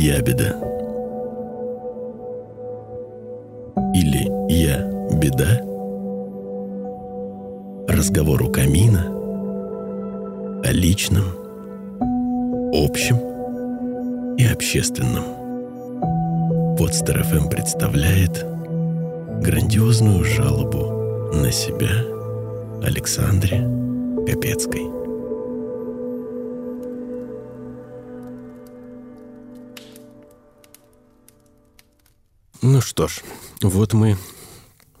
ябеда. Или я беда. Разговор у камина о личном, общем и общественном. Подстер ФМ представляет грандиозную жалобу на себя Александре Капецкой. Ну что ж, вот мы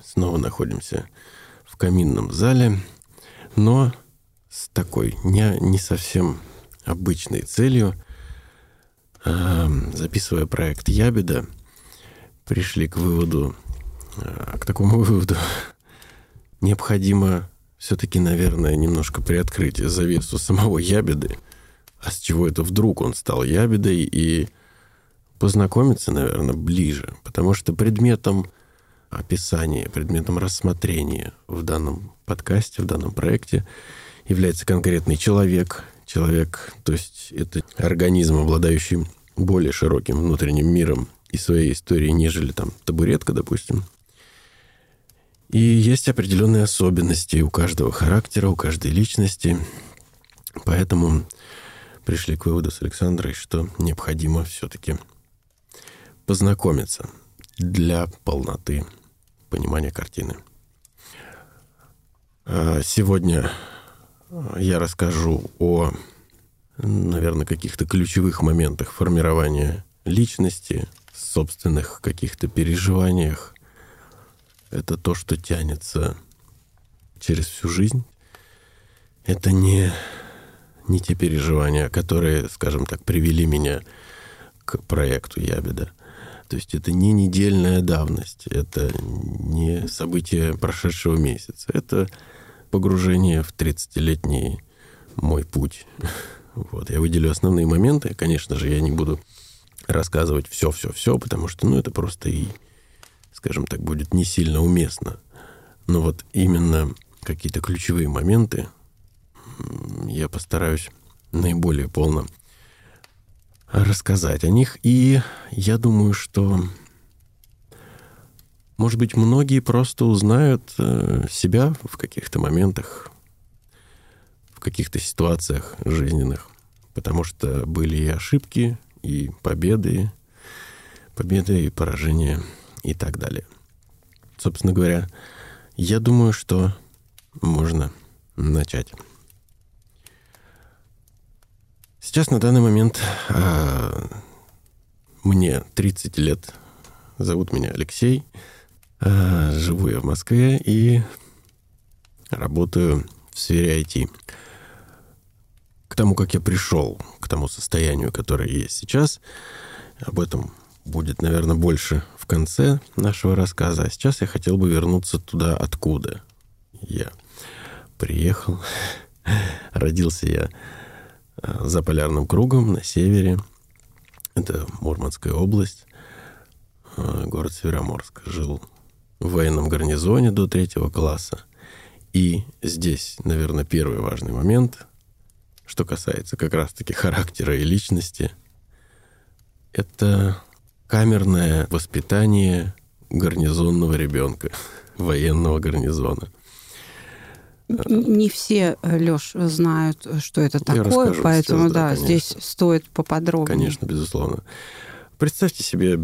снова находимся в каминном зале, но с такой не, не совсем обычной целью. Э, записывая проект «Ябеда», пришли к выводу, э, к такому выводу, необходимо все-таки, наверное, немножко приоткрыть завесу самого Ябеды, а с чего это вдруг он стал Ябедой, и познакомиться, наверное, ближе, потому что предметом описания, предметом рассмотрения в данном подкасте, в данном проекте является конкретный человек. Человек, то есть это организм, обладающий более широким внутренним миром и своей историей, нежели там табуретка, допустим. И есть определенные особенности у каждого характера, у каждой личности. Поэтому пришли к выводу с Александрой, что необходимо все-таки познакомиться для полноты понимания картины. А сегодня я расскажу о, наверное, каких-то ключевых моментах формирования личности, собственных каких-то переживаниях. Это то, что тянется через всю жизнь. Это не, не те переживания, которые, скажем так, привели меня к проекту Ябеда. То есть это не недельная давность, это не событие прошедшего месяца, это погружение в 30-летний мой путь. Вот, я выделю основные моменты. Конечно же, я не буду рассказывать все-все-все, потому что, ну, это просто и, скажем так, будет не сильно уместно. Но вот именно какие-то ключевые моменты я постараюсь наиболее полно рассказать о них. И я думаю, что, может быть, многие просто узнают э, себя в каких-то моментах, в каких-то ситуациях жизненных, потому что были и ошибки, и победы, победы и поражения и так далее. Собственно говоря, я думаю, что можно начать. Сейчас на данный момент э, мне 30 лет. Зовут меня Алексей. Э, живу я в Москве и работаю в сфере IT. К тому, как я пришел к тому состоянию, которое есть сейчас, об этом будет, наверное, больше в конце нашего рассказа. А сейчас я хотел бы вернуться туда, откуда я приехал. Родился я за полярным кругом на севере. Это Мурманская область, э, город Североморск. Жил в военном гарнизоне до третьего класса. И здесь, наверное, первый важный момент, что касается как раз-таки характера и личности, это камерное воспитание гарнизонного ребенка, военного гарнизона – не все, э, Леш, знают, что это такое, расскажу, поэтому, сейчас, да, да здесь стоит поподробнее. Конечно, безусловно. Представьте себе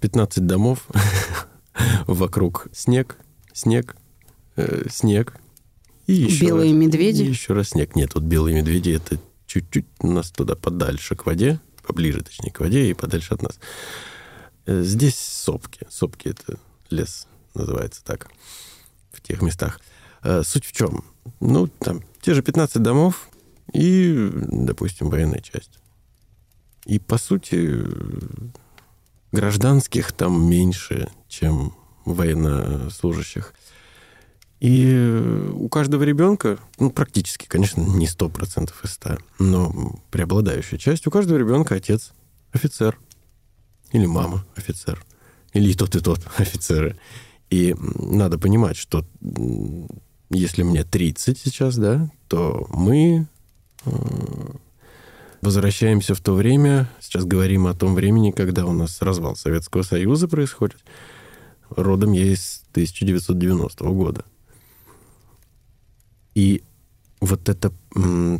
15 домов, вокруг снег, снег, э, снег. И еще белые раз, медведи? И еще раз снег. Нет, вот белые медведи — это чуть-чуть у нас туда подальше к воде, поближе, точнее, к воде и подальше от нас. Э, здесь сопки. Сопки — это лес, называется так, в тех местах. Э, суть в чем? Ну, там, те же 15 домов и, допустим, военная часть. И, по сути, гражданских там меньше, чем военнослужащих. И у каждого ребенка, ну, практически, конечно, не 100% из 100, но преобладающая часть, у каждого ребенка отец офицер. Или мама офицер. Или и тот, и тот офицеры. И надо понимать, что если мне 30 сейчас, да, то мы э, возвращаемся в то время, сейчас говорим о том времени, когда у нас развал Советского Союза происходит. Родом я из 1990 года. И вот это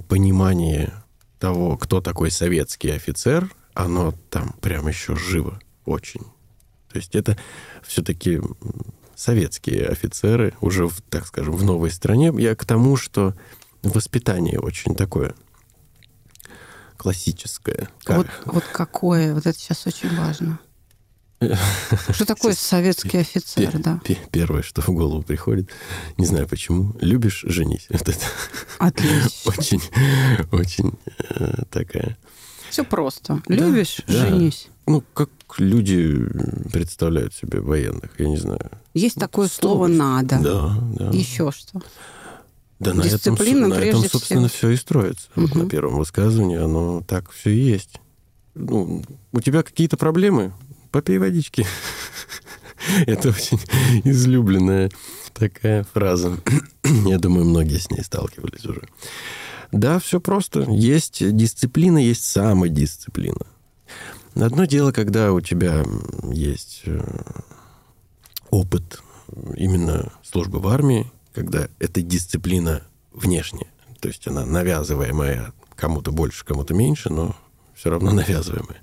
понимание того, кто такой советский офицер, оно там прям еще живо очень. То есть это все-таки советские офицеры уже, в, так скажем, в новой стране. Я к тому, что воспитание очень такое классическое. Вот, вот какое? Вот это сейчас очень важно. Что такое советский офицер, да? Первое, что в голову приходит, не знаю почему, любишь, женись. Отлично. Очень, очень э, такая... Все просто. Любишь, женись. Ну, как люди представляют себе военных, я не знаю. Есть такое слово «надо». Да, да. Еще что? Да, на Дисциплина, этом, на этом собственно, всего. все и строится. Угу. Вот на первом высказывании оно так все и есть. Ну, у тебя какие-то проблемы? Попей водички. Это очень излюбленная такая фраза. Я думаю, многие с ней сталкивались уже. Да, все просто. Есть дисциплина, есть самодисциплина. Одно дело, когда у тебя есть э, опыт именно службы в армии, когда эта дисциплина внешняя, то есть она навязываемая кому-то больше, кому-то меньше, но все равно навязываемая.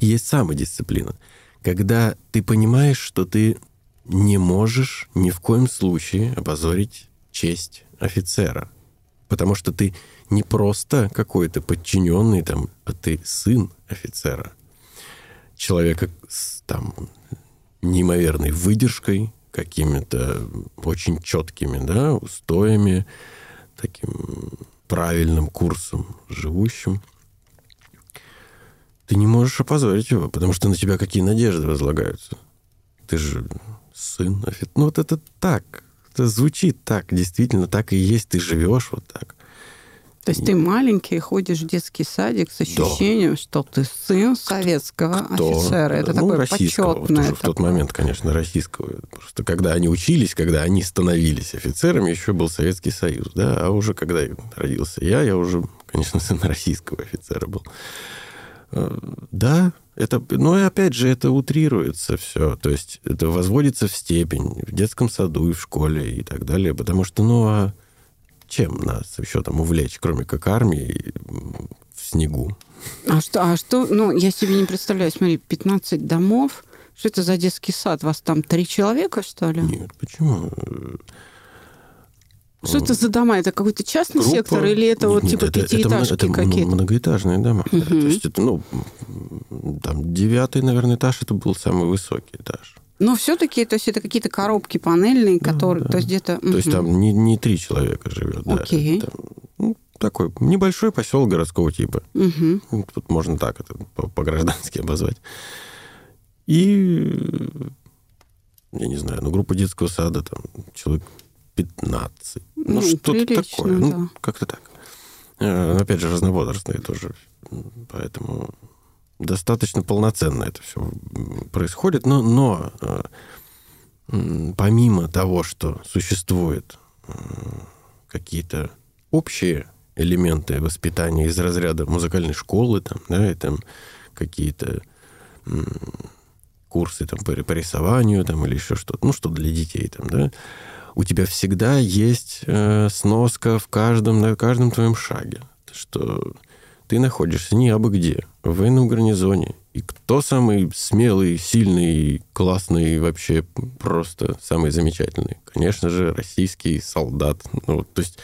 И есть самодисциплина, когда ты понимаешь, что ты не можешь ни в коем случае опозорить честь офицера, потому что ты не просто какой-то подчиненный там, а ты сын офицера, человека с там неимоверной выдержкой, какими-то очень четкими да, устоями, таким правильным курсом живущим, ты не можешь опозорить его, потому что на тебя какие надежды возлагаются. Ты же сын. Ну, вот это так. Это звучит так, действительно, так и есть. Ты живешь вот так. То есть ты маленький, ходишь в детский садик с ощущением, да. что ты сын советского Кто? офицера. Это ну, такое почетное. Вот в тот момент, конечно, российского. Просто когда они учились, когда они становились офицерами, еще был Советский Союз. Да? А уже когда родился я, я уже, конечно, сын российского офицера был. Э, да, это, но и опять же, это утрируется все. То есть это возводится в степень в детском саду и в школе и так далее. Потому что, ну, а чем нас еще там увлечь, кроме как армии в снегу? А что, а что, ну, я себе не представляю, смотри, 15 домов, что это за детский сад? Вас там три человека, что ли? Нет, почему? Что это за дома? Это какой-то частный Группа... сектор или это вот Нет, типа это, пятиэтажки это, это какие-то? многоэтажные дома. Угу. То есть это, ну, там девятый, наверное, этаж, это был самый высокий этаж. Но все-таки, то есть это какие-то коробки панельные, которые, да. то есть где-то... То есть там не, не три человека живет, да. Окей. Там, ну, такой небольшой поселок городского типа. Угу. Тут можно так это по-граждански обозвать. И, я не знаю, ну, группа детского сада, там, человек 15. Ну, ну что-то такое. Ну, да. Ну, как-то так. Э, опять же, разновозрастные тоже. Поэтому достаточно полноценно это все происходит. Но, но э, помимо того, что существуют э, какие-то общие элементы воспитания из разряда музыкальной школы, там, да, и там какие-то курсы там, по, по рисованию там, или еще что-то, ну, что для детей, там, да, у тебя всегда есть э, сноска в каждом, на каждом твоем шаге, что ты находишься не абы где, в военном гарнизоне. И кто самый смелый, сильный, классный, вообще просто самый замечательный? Конечно же, российский солдат. Ну, то есть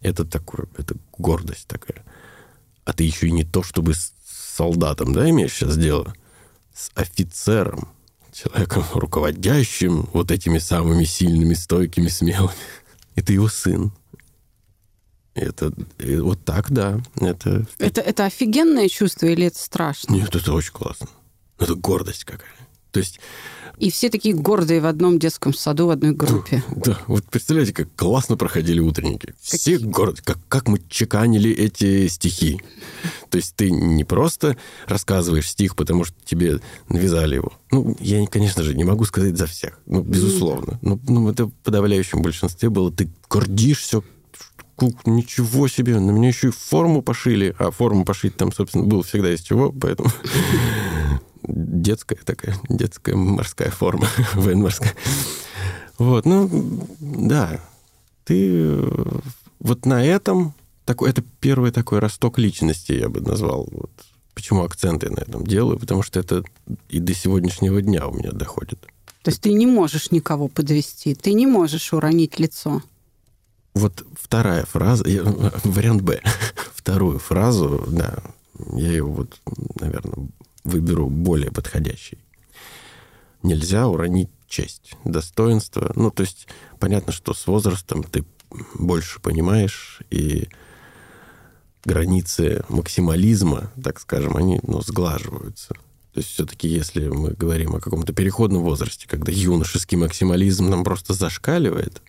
это такое, это гордость такая. А ты еще и не то, чтобы с солдатом, да, имеешь сейчас дело? С офицером, человеком, руководящим вот этими самыми сильными, стойкими, смелыми. Это его сын. Это вот так, да. Это... Это, это офигенное чувство или это страшно? Нет, это очень классно. Это гордость какая. То есть... И все такие гордые в одном детском саду, в одной группе. Да, вот представляете, как классно проходили утренники. Все горды, как, как мы чеканили эти стихи. То есть ты не просто рассказываешь стих, потому что тебе навязали его. Ну, я, конечно же, не могу сказать за всех. Ну, безусловно. Ну, ну это в подавляющем большинстве было. Ты гордишься ничего себе, на меня еще и форму пошили. А форму пошить там, собственно, было всегда из чего, поэтому детская такая, детская морская форма, военно-морская. Вот, ну, да, ты вот на этом, такой, это первый такой росток личности, я бы назвал. Вот. Почему акценты на этом делаю? Потому что это и до сегодняшнего дня у меня доходит. То есть ты не можешь никого подвести, ты не можешь уронить лицо. Вот вторая фраза, вариант Б. Вторую фразу, да, я ее вот, наверное, выберу более подходящий. Нельзя уронить честь, достоинство. Ну, то есть понятно, что с возрастом ты больше понимаешь, и границы максимализма, так скажем, они ну, сглаживаются. То есть все-таки, если мы говорим о каком-то переходном возрасте, когда юношеский максимализм нам просто зашкаливает,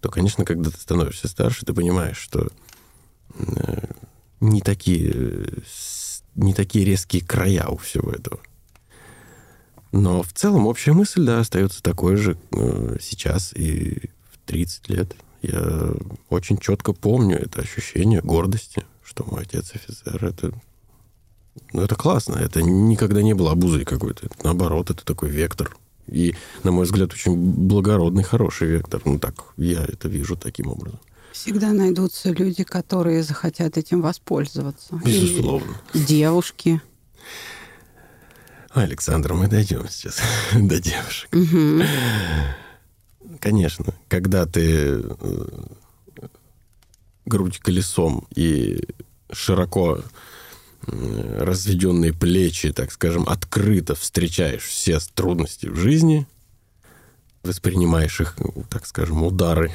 то, конечно, когда ты становишься старше, ты понимаешь, что э, не такие, не такие резкие края у всего этого. Но в целом общая мысль, да, остается такой же э, сейчас и в 30 лет. Я очень четко помню это ощущение гордости, что мой отец офицер. Это, ну, это классно. Это никогда не было обузой какой-то. Наоборот, это такой вектор. И, на мой взгляд, очень благородный, хороший вектор. Ну, так, я это вижу таким образом. Всегда найдутся люди, которые захотят этим воспользоваться. Безусловно. Или девушки. Александр, мы дойдем сейчас до девушек. Угу. Конечно, когда ты э, грудь колесом и широко разведенные плечи, так скажем, открыто встречаешь все трудности в жизни, воспринимаешь их, так скажем, удары,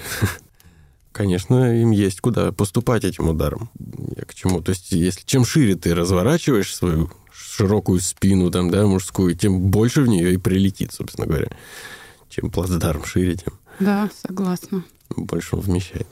конечно, им есть куда поступать этим ударом. Я к чему? То есть, если чем шире ты разворачиваешь свою широкую спину, там, да, мужскую, тем больше в нее и прилетит, собственно говоря. Чем плацдарм шире, тем... Да, согласна. Больше он вмещает.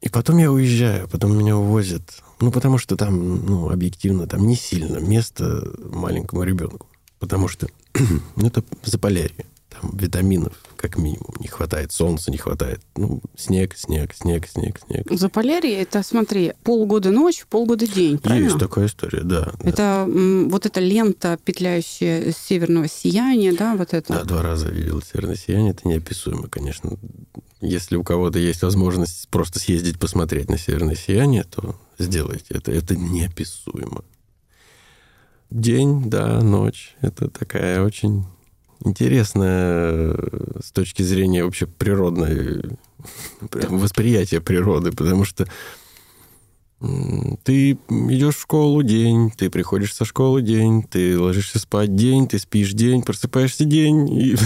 И потом я уезжаю, потом меня увозят. Ну, потому что там, ну, объективно, там не сильно место маленькому ребенку. Потому что ну, это Заполярье там, витаминов, как минимум, не хватает, солнца не хватает. Ну, снег, снег, снег, снег, снег. За Заполярье это, смотри, полгода ночь, полгода день, правильно? Есть такая история, да. Это да. вот эта лента, петляющая северного сияния, да, вот это? Да, два раза видел северное сияние, это неописуемо, конечно. Если у кого-то есть возможность просто съездить посмотреть на северное сияние, то сделайте это. Это неописуемо. День, да, ночь. Это такая очень интересная э, с точки зрения вообще природной восприятия природы, потому что ты идешь в школу день, ты приходишь со школы день, ты ложишься спать день, ты спишь день, просыпаешься день. И...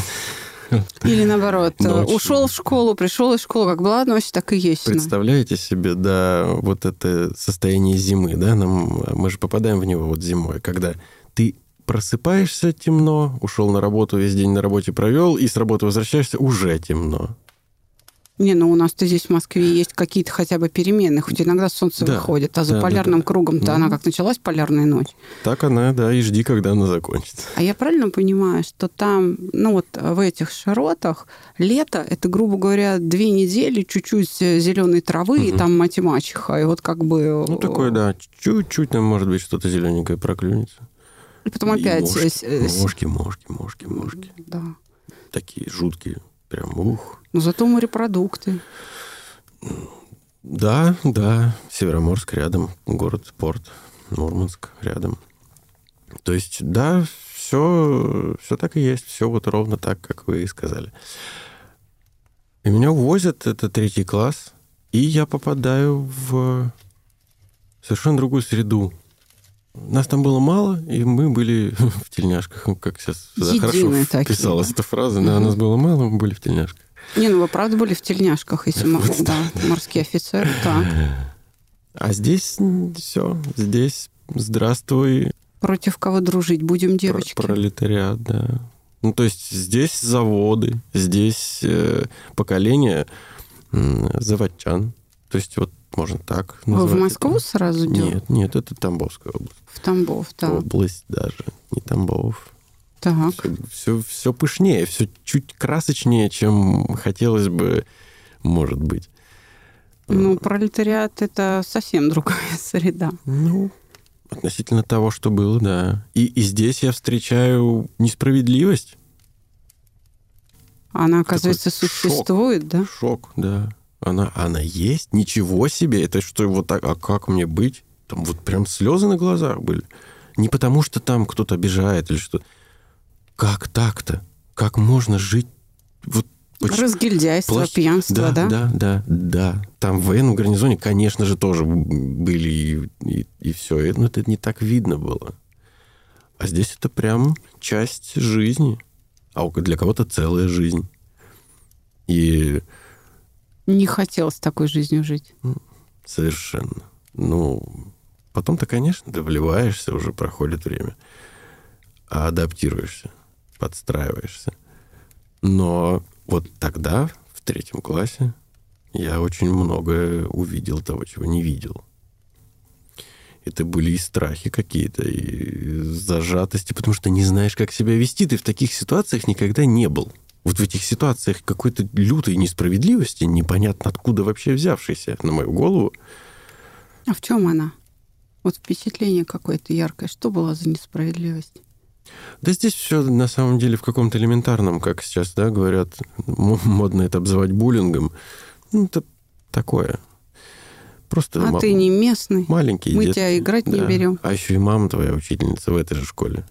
Или наоборот, ночь. ушел в школу, пришел из школы, как была ночь, так и есть. Представляете себе, да, вот это состояние зимы, да, нам, мы же попадаем в него вот зимой, когда ты просыпаешься темно, ушел на работу, весь день на работе провел, и с работы возвращаешься, уже темно. Не, ну у нас-то здесь в Москве есть какие-то хотя бы перемены, хоть иногда солнце да, выходит, а за да, полярным да, да. кругом-то ну, она как началась полярная ночь. Так она, да, и жди, когда она закончится. А я правильно понимаю, что там, ну вот в этих широтах лето, это, грубо говоря, две недели, чуть-чуть зеленой травы, угу. и там мать и мачеха, и вот как бы... Ну такое, да, чуть-чуть там, может быть, что-то зелененькое проклюнется. И потом опять... Мошки, э, мошки, мошки, мошки, мошки. Да. Такие жуткие, прям ух. Но зато морепродукты. Да, да. Североморск рядом, город, порт, Мурманск рядом. То есть, да, все, все так и есть, все вот ровно так, как вы и сказали. И меня увозят, это третий класс, и я попадаю в совершенно другую среду. Нас там было мало, и мы были в тельняшках, как сейчас Единые хорошо такие, вписалась да? эта фраза. Да, угу. нас было мало, мы были в тельняшках. Не, ну вы правда были в тельняшках, если мы, да, морские офицеры, так. А здесь все, здесь здравствуй. Против кого дружить будем, девочки? Пролетариат, да. Ну, то есть здесь заводы, здесь э, поколение э, заводчан. То есть вот можно так назвать. Вы в Москву это. сразу делали? Нет, нет, это Тамбовская область. В Тамбов, да. Область даже, не Тамбов. Так. Все, все, все пышнее, все чуть красочнее, чем хотелось бы, может быть. Ну, пролетариат это совсем другая среда. Ну, относительно того, что было, да. И, и здесь я встречаю несправедливость. Она, оказывается, Такой существует, шок, да? Шок, да. Она, она есть? Ничего себе! Это что, вот так, а как мне быть? Там вот прям слезы на глазах были. Не потому, что там кто-то обижает или что. Как так-то? Как можно жить вот Поч- Разгильдяйство, плохи- пьянство, да? Да, да, да. Там в военном гарнизоне, конечно же, тоже были и, и, и все. Но это не так видно было. А здесь это прям часть жизни. А для кого-то целая жизнь. И Не хотелось такой жизнью жить. совершенно. Ну, потом-то, конечно, ты вливаешься, уже проходит время. А адаптируешься, подстраиваешься. Но вот тогда, в третьем классе, я очень многое увидел того, чего не видел. Это были и страхи какие-то, и зажатости, потому что не знаешь, как себя вести. Ты в таких ситуациях никогда не был. Вот в этих ситуациях какой-то лютой несправедливости, непонятно откуда вообще взявшейся на мою голову, А в чем она? Вот впечатление какое-то яркое. Что было за несправедливость? Да здесь все на самом деле в каком-то элементарном, как сейчас, да, говорят, модно это обзывать буллингом. Ну, это такое. Просто А ма- ты не местный. маленький Мы детский. тебя играть не Да. берем. А еще и мама твоя учительница в этой же школе.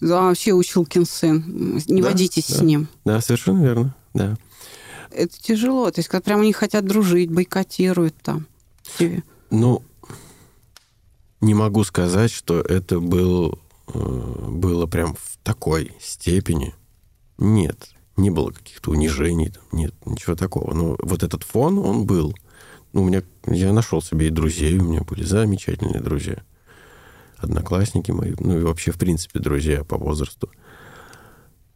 Да, вообще Училкин сын. Не Да, водитесь да. с ним. Да, совершенно верно, да. Это тяжело. То есть, когда прямо не хотят дружить, бойкотируют там. тебе. Ну, не могу сказать, что это был, э, было прям в такой степени. Нет, не было каких-то унижений, нет, ничего такого. Но вот этот фон, он был. Ну, у меня, я нашел себе и друзей, у меня были замечательные друзья. Одноклассники мои, ну и вообще, в принципе, друзья по возрасту.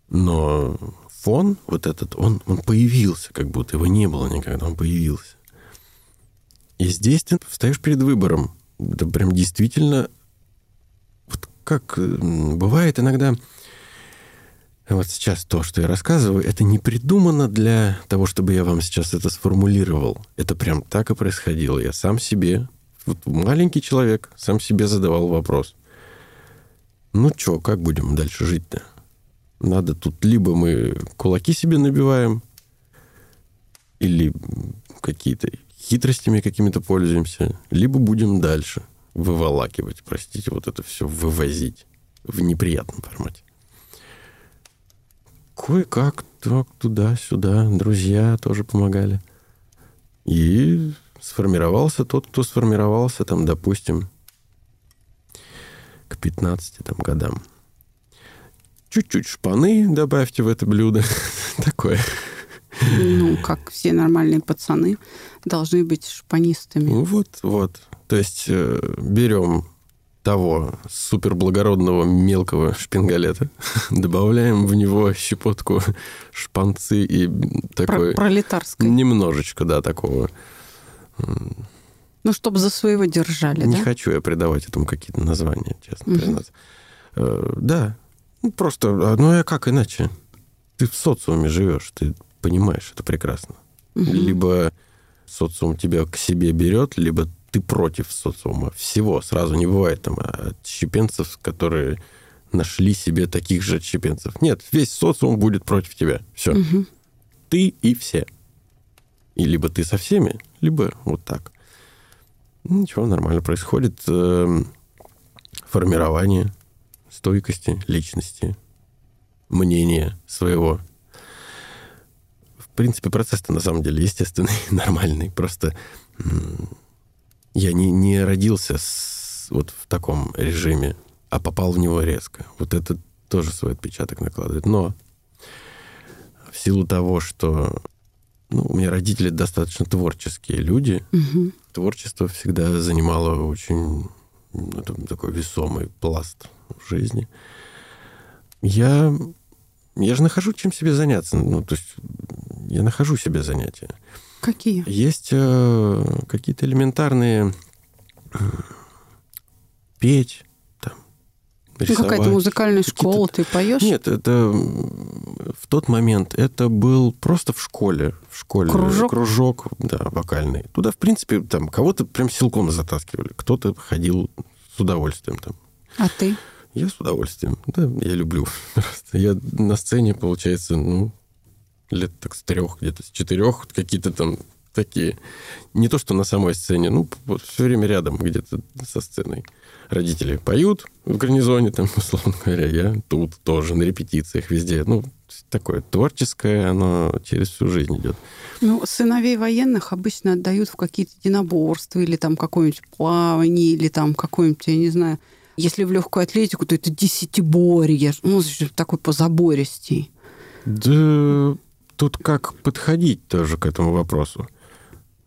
Но фон вот этот, он, он появился, как будто его не было никогда, он появился. И здесь ты встаешь перед выбором. Это прям действительно... Вот как бывает иногда... Вот сейчас то, что я рассказываю, это не придумано для того, чтобы я вам сейчас это сформулировал. Это прям так и происходило. Я сам себе, вот маленький человек, сам себе задавал вопрос. Ну что, как будем дальше жить-то? Надо тут либо мы кулаки себе набиваем, или какие-то хитростями какими-то пользуемся, либо будем дальше выволакивать, простите, вот это все вывозить в неприятном формате. Кое-как так туда-сюда, друзья тоже помогали. И сформировался тот, кто сформировался, там, допустим, к 15 там, годам. Чуть-чуть шпаны добавьте в это блюдо. Такое. Ну, как все нормальные пацаны должны быть шпанистами. Ну, Вот, вот. То есть э, берем того суперблагородного мелкого шпингалета, добавляем в него щепотку шпанцы и Про- такой... пролетарской. Немножечко, да, такого. Ну, чтобы за своего держали, Не да? хочу я придавать этому какие-то названия, честно Мгм. признаться. Э, Да. Ну, просто, а, ну а как иначе? Ты в социуме живешь, ты понимаешь это прекрасно. Мгм. Либо социум тебя к себе берет, либо ты против социума. Всего сразу не бывает там отщепенцев, которые нашли себе таких же отщепенцев. Нет, весь социум будет против тебя. Все. Мгм. Ты и все. И либо ты со всеми, либо вот так. Ничего, нормально происходит. Эм, Формирование стойкости личности, мнения своего. В принципе, процесс-то на самом деле естественный, нормальный. Просто я не, не родился с- вот в таком режиме, а попал в него резко. Вот это тоже свой отпечаток накладывает. Но в силу того, что ну, у меня родители достаточно творческие люди, Мгм. творчество всегда занимало очень ну, это такой весомый пласт в жизни. Я, я же нахожу чем себе заняться. Ну, то есть я нахожу себе занятия. Какие? Есть э, какие-то элементарные петь, там, рисовать. Ну, какая-то музыкальная школа, ты поешь? Нет, это в тот момент это был просто в школе. В школе. Кружок? Кружок, да, вокальный. Туда, в принципе, там кого-то прям силком затаскивали. Кто-то ходил с удовольствием там. А ты? Я с удовольствием. Да, я люблю. Просто я на сцене, получается, ну, лет так с трех, где-то с четырех, какие-то там такие. Не то, что на самой сцене, ну, все время рядом где-то со сценой. Родители поют в гарнизоне, там, условно говоря, я тут тоже на репетициях везде. Ну, такое творческое, оно через всю жизнь идет. Ну, сыновей военных обычно отдают в какие-то единоборства или там какое-нибудь плавание, или там какое-нибудь, я не знаю, если в легкую атлетику, то это десятиборье, ну, такой позабористей. Да тут как подходить тоже к этому вопросу?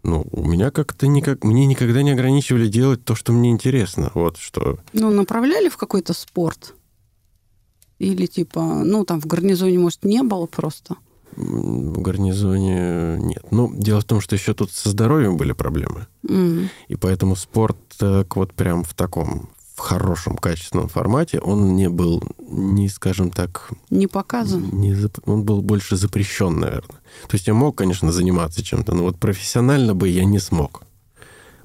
Ну, у меня как-то никак... Мне никогда не ограничивали делать то, что мне интересно. Вот что... Ну, направляли в какой-то спорт? Или типа, ну, там в гарнизоне, может, не было просто? В гарнизоне нет. Ну, дело в том, что еще тут со здоровьем были проблемы. Mm. И поэтому спорт так вот прям в таком, в хорошем, качественном формате, он не был, не, скажем так... Не показан? Не, он был больше запрещен, наверное. То есть я мог, конечно, заниматься чем-то, но вот профессионально бы я не смог.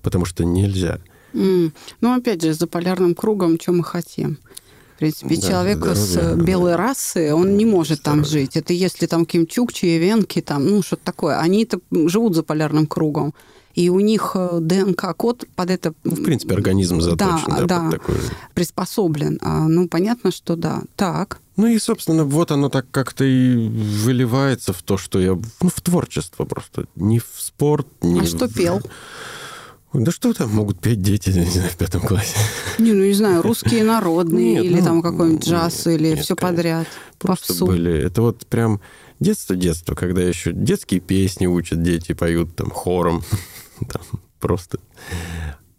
Потому что нельзя. М. Ну, опять же, за полярным кругом, что мы хотим? В принципе, Да, человек с здоровье, белой да. расы, он не может там Здоровье. жить. Это если там какие-нибудь чукчи, венки, там, ну, что-то такое. Они-то живут за полярным кругом. И у них э, ДНК-код под это Ну, в принципе, организм заточен Да, да, да. под такой. приспособлен. А, ну, понятно, что да. Так. Ну и, собственно, вот оно так как-то и выливается в то, что я... Ну, в творчество просто. Не в спорт, не А что в- пел? Да что там могут петь дети, не знаю, в пятом классе? Не, ну, не знаю, русские народные, Нет, или ну, там какой-нибудь нет, джаз, или нет, все конечно. подряд. Просто Попсу. были... Это вот прям детство-детство, когда еще детские песни учат, дети поют там хором. Там просто...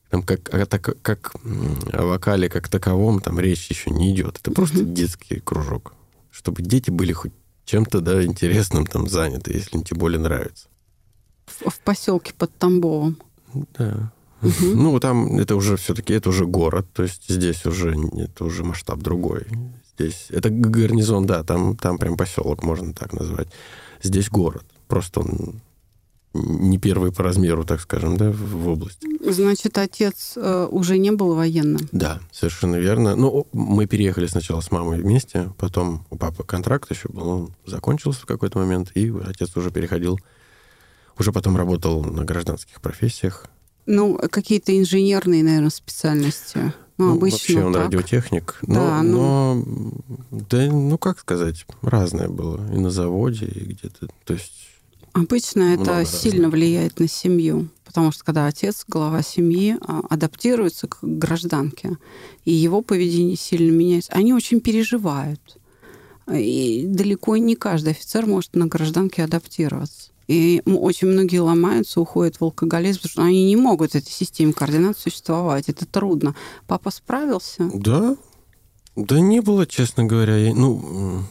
Там как, а так- как о вокале как таковом там речь еще не идет. Это просто детский кружок. Чтобы дети были хоть чем-то да, интересным там заняты, если им тем более нравится. В, в поселке под Тамбовом. Да. Мгм. Ну, там это уже все-таки, это уже город, то есть здесь уже, это уже масштаб другой. Здесь, это гарнизон, да, там, там прям поселок, можно так назвать. Здесь город, просто он не первый по размеру, так скажем, да, в, области. Значит, отец э, уже не был военным. Да, совершенно верно. Ну, мы переехали сначала с мамой вместе, потом у папы контракт еще был, он закончился в какой-то момент, и отец уже переходил, уже потом работал на гражданских профессиях, Ну, какие-то инженерные, наверное, специальности. Ну, обычно Вообще он так. радиотехник. Да, но, ну. но, да, ну как сказать, разное было. И на заводе, и где-то. То есть, Обычно это Много сильно разных. влияет на семью, потому что когда отец, глава семьи, а, адаптируется к гражданке, и его поведение сильно меняется, они очень переживают. И далеко не каждый офицер может на гражданке адаптироваться. И очень многие ломаются, уходят в алкоголизм, потому что они не могут этой системе координат существовать. Это трудно. Папа справился? да, да не было, честно говоря. я- ну,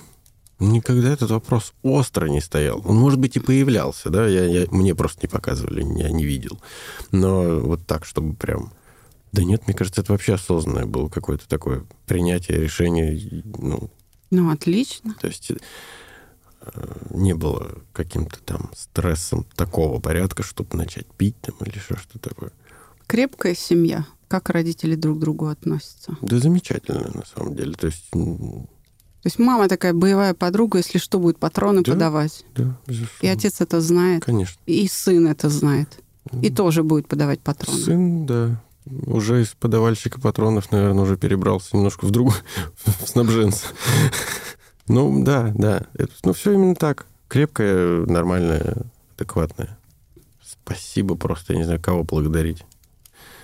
никогда этот вопрос остро не стоял. Он, может быть, и появлялся, да, я, я- мне просто не показывали, я не видел. Но вот так, чтобы прям... Да нет, мне кажется, это вообще осознанное было какое-то такое принятие решения. Ну, Ну, отлично. То есть э, не было каким-то там стрессом такого порядка, чтобы начать пить там или еще что такое. Крепкая семья. Как родители друг к другу относятся? Да замечательно, на самом деле. То есть, То есть мама такая боевая подруга, если что, будет патроны Да. подавать. да, безусловно. И отец это знает, Конечно. и сын это знает. И тоже будет подавать патроны. Сын, да. Уже из подавальщика патронов, наверное, уже перебрался немножко в другую, в снабженца. Ну, да, да. Это, ну, все именно так. Крепкая, нормальная, адекватная. Спасибо просто, я не знаю, кого благодарить.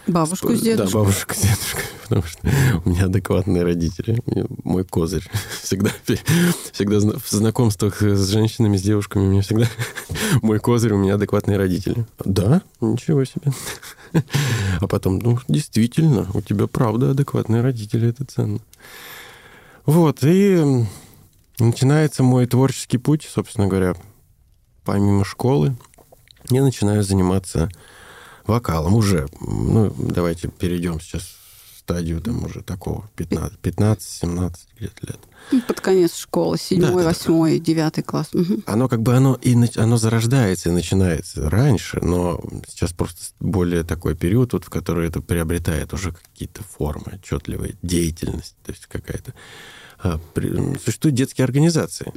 Бабушку с Да, дедушкой. бабушка с дедушкой, потому что у меня адекватные родители. Мой козырь. Всегда, всегда в знакомствах с женщинами, с девушками, у меня всегда мой козырь, у меня адекватные родители. Да, ничего себе. А потом, ну, действительно, у тебя правда адекватные родители, это ценно. Вот, и начинается мой творческий путь, собственно говоря, помимо школы. Я начинаю заниматься вокалом уже. Ну, давайте перейдем сейчас с стадию там уже такого 15-17 лет. лет. Под конец школы, седьмой, восьмой, девятый класс. Угу. Оно как бы оно и оно зарождается и начинается раньше, но сейчас просто более такой период, вот, в который это приобретает уже какие-то формы, отчетливая деятельность, то есть какая-то. А, при, существуют детские организации.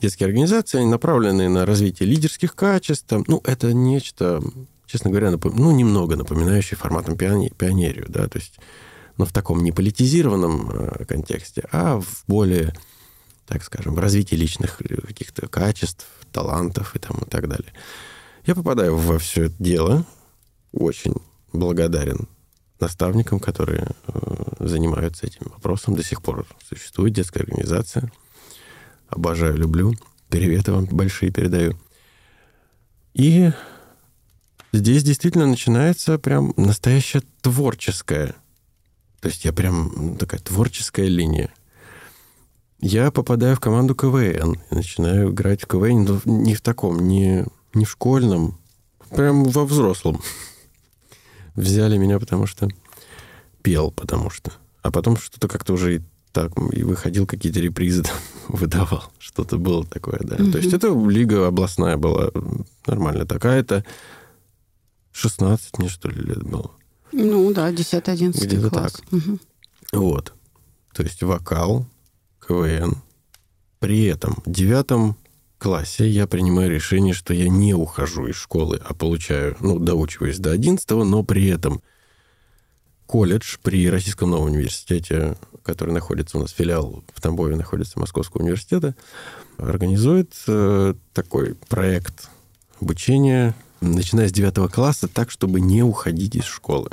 Детские организации, они направлены на развитие лидерских качеств. Там, ну, это нечто, честно говоря, напом... ну, немного напоминающее форматом пиони... пионерию, да, то есть но в таком не политизированном э, контексте, а в более, так скажем, в развитии личных э, каких-то качеств, талантов и, там, и так далее. Я попадаю во все это дело, очень благодарен наставникам, которые э, занимаются этим вопросом. До сих пор существует детская организация. Обожаю, люблю. Приветы вам большие передаю. И здесь действительно начинается прям настоящая творческая то есть я прям такая творческая линия. Я попадаю в команду КВН и начинаю играть в КВН, но не в таком, не, не в школьном, прям во взрослом. Взяли меня, потому что пел, потому что. А потом что-то как-то уже и так, и выходил какие-то репризы там, выдавал. Что-то было такое, да. Mm-hmm. То есть это лига областная была нормально такая. Это 16 мне, что ли, лет было. Ну да, 10-11 Где-то класс. так. Угу. Вот. То есть вокал, КВН. При этом в девятом классе я принимаю решение, что я не ухожу из школы, а получаю, ну, доучиваюсь до 11 но при этом колледж при Российском новом университете, который находится у нас, филиал в Тамбове находится Московского университета, организует э, такой проект обучения начиная с 9 класса, так, чтобы не уходить из школы.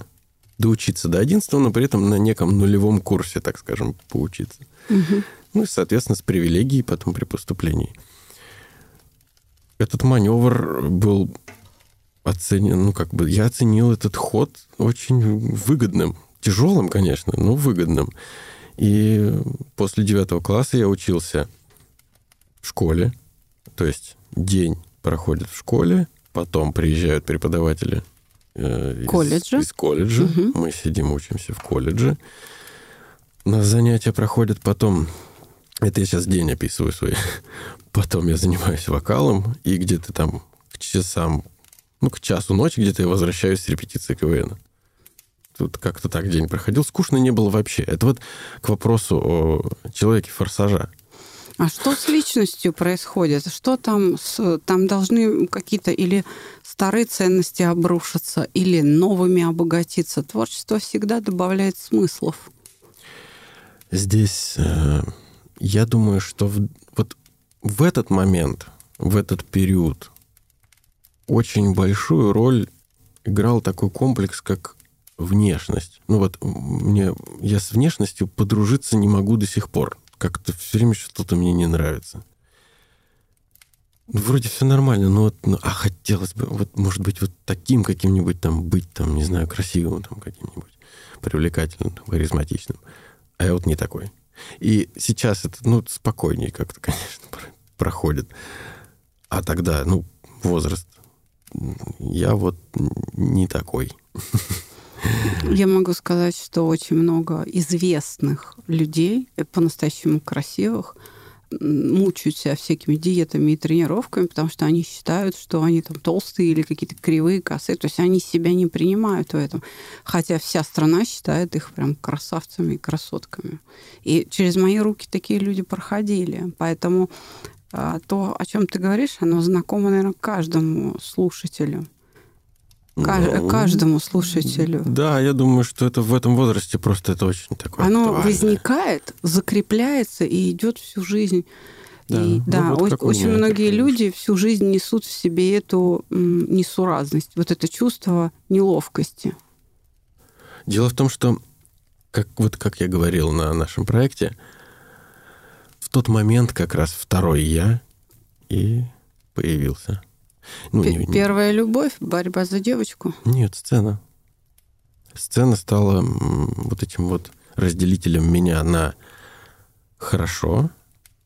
Доучиться до 11, но при этом на неком нулевом курсе, так скажем, поучиться. Угу. Ну и, соответственно, с привилегией потом при поступлении. Этот маневр был оценен, ну, как бы, я оценил этот ход очень выгодным. Тяжелым, конечно, но выгодным. И после девятого класса я учился в школе. То есть день проходит в школе, Потом приезжают преподаватели э, колледжа. Из, из колледжа. Угу. Мы сидим, учимся в колледже. На занятия проходят потом... Это я сейчас день описываю свой. Потом я занимаюсь вокалом, и где-то там к часам, ну, к часу ночи где-то я возвращаюсь с репетиции КВН. Тут как-то так день проходил. Скучно не было вообще. Это вот к вопросу о человеке форсажа. А что с личностью происходит? Что там? С, там должны какие-то или старые ценности обрушиться, или новыми обогатиться. Творчество всегда добавляет смыслов. Здесь э, я думаю, что в, вот в этот момент, в этот период очень большую роль играл такой комплекс, как внешность. Ну вот мне я с внешностью подружиться не могу до сих пор как-то все время что-то мне не нравится. Ну, вроде все нормально, но вот, ну, а хотелось бы, вот, может быть, вот таким каким-нибудь там быть, там, не знаю, красивым, там, каким-нибудь привлекательным, там, харизматичным. А я вот не такой. И сейчас это, ну, спокойнее как-то, конечно, проходит. А тогда, ну, возраст, я вот не такой. Я могу сказать, что очень много известных людей, э, по-настоящему красивых, мучают себя всякими диетами и тренировками, потому что они считают, что они там толстые или какие-то кривые, косые. То есть они себя не принимают в этом. Хотя вся страна считает их прям красавцами и красотками. И через мои руки такие люди проходили. Поэтому а, то, о чем ты говоришь, оно знакомо, наверное, каждому слушателю. Ну, каждому слушателю. Да, я думаю, что это в этом возрасте просто это очень такое. Оно актуально. возникает, закрепляется и идет всю жизнь. Да, и, ну, да вот очень многие люди всю жизнь несут в себе эту несуразность, вот это чувство неловкости. Дело в том, что, как, вот как я говорил на нашем проекте, в тот момент как раз второй я и появился. Ну, не, Первая любовь, борьба за девочку? Нет, сцена. Сцена стала вот этим вот разделителем меня на хорошо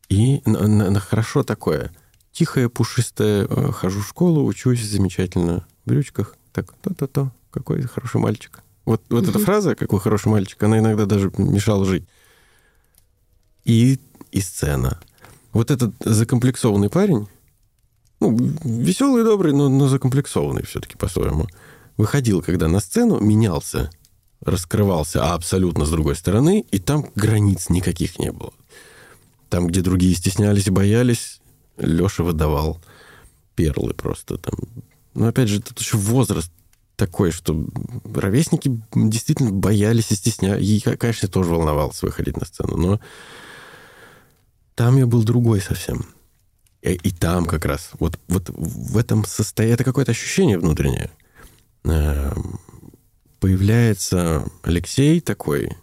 и на, на, на хорошо такое. Тихое, пушистое, хожу в школу, учусь замечательно в брючках. Так, то-то-то, какой хороший мальчик. Вот, вот эта фраза, какой хороший мальчик, она иногда даже мешала жить. И, и сцена. Вот этот закомплексованный парень, ну, веселый, добрый, но, но закомплексованный все-таки по-своему, выходил, когда на сцену, менялся, раскрывался абсолютно с другой стороны, и там границ никаких не было. Там, где другие стеснялись и боялись, Леша выдавал перлы просто там. Но опять же, тут еще возраст такой, что ровесники действительно боялись и стеснялись. И, конечно, тоже волновался выходить на сцену, но там я был другой совсем. И, и там как раз, вот, вот в этом состоянии, это какое-то ощущение внутреннее. Эм, появляется Алексей такой,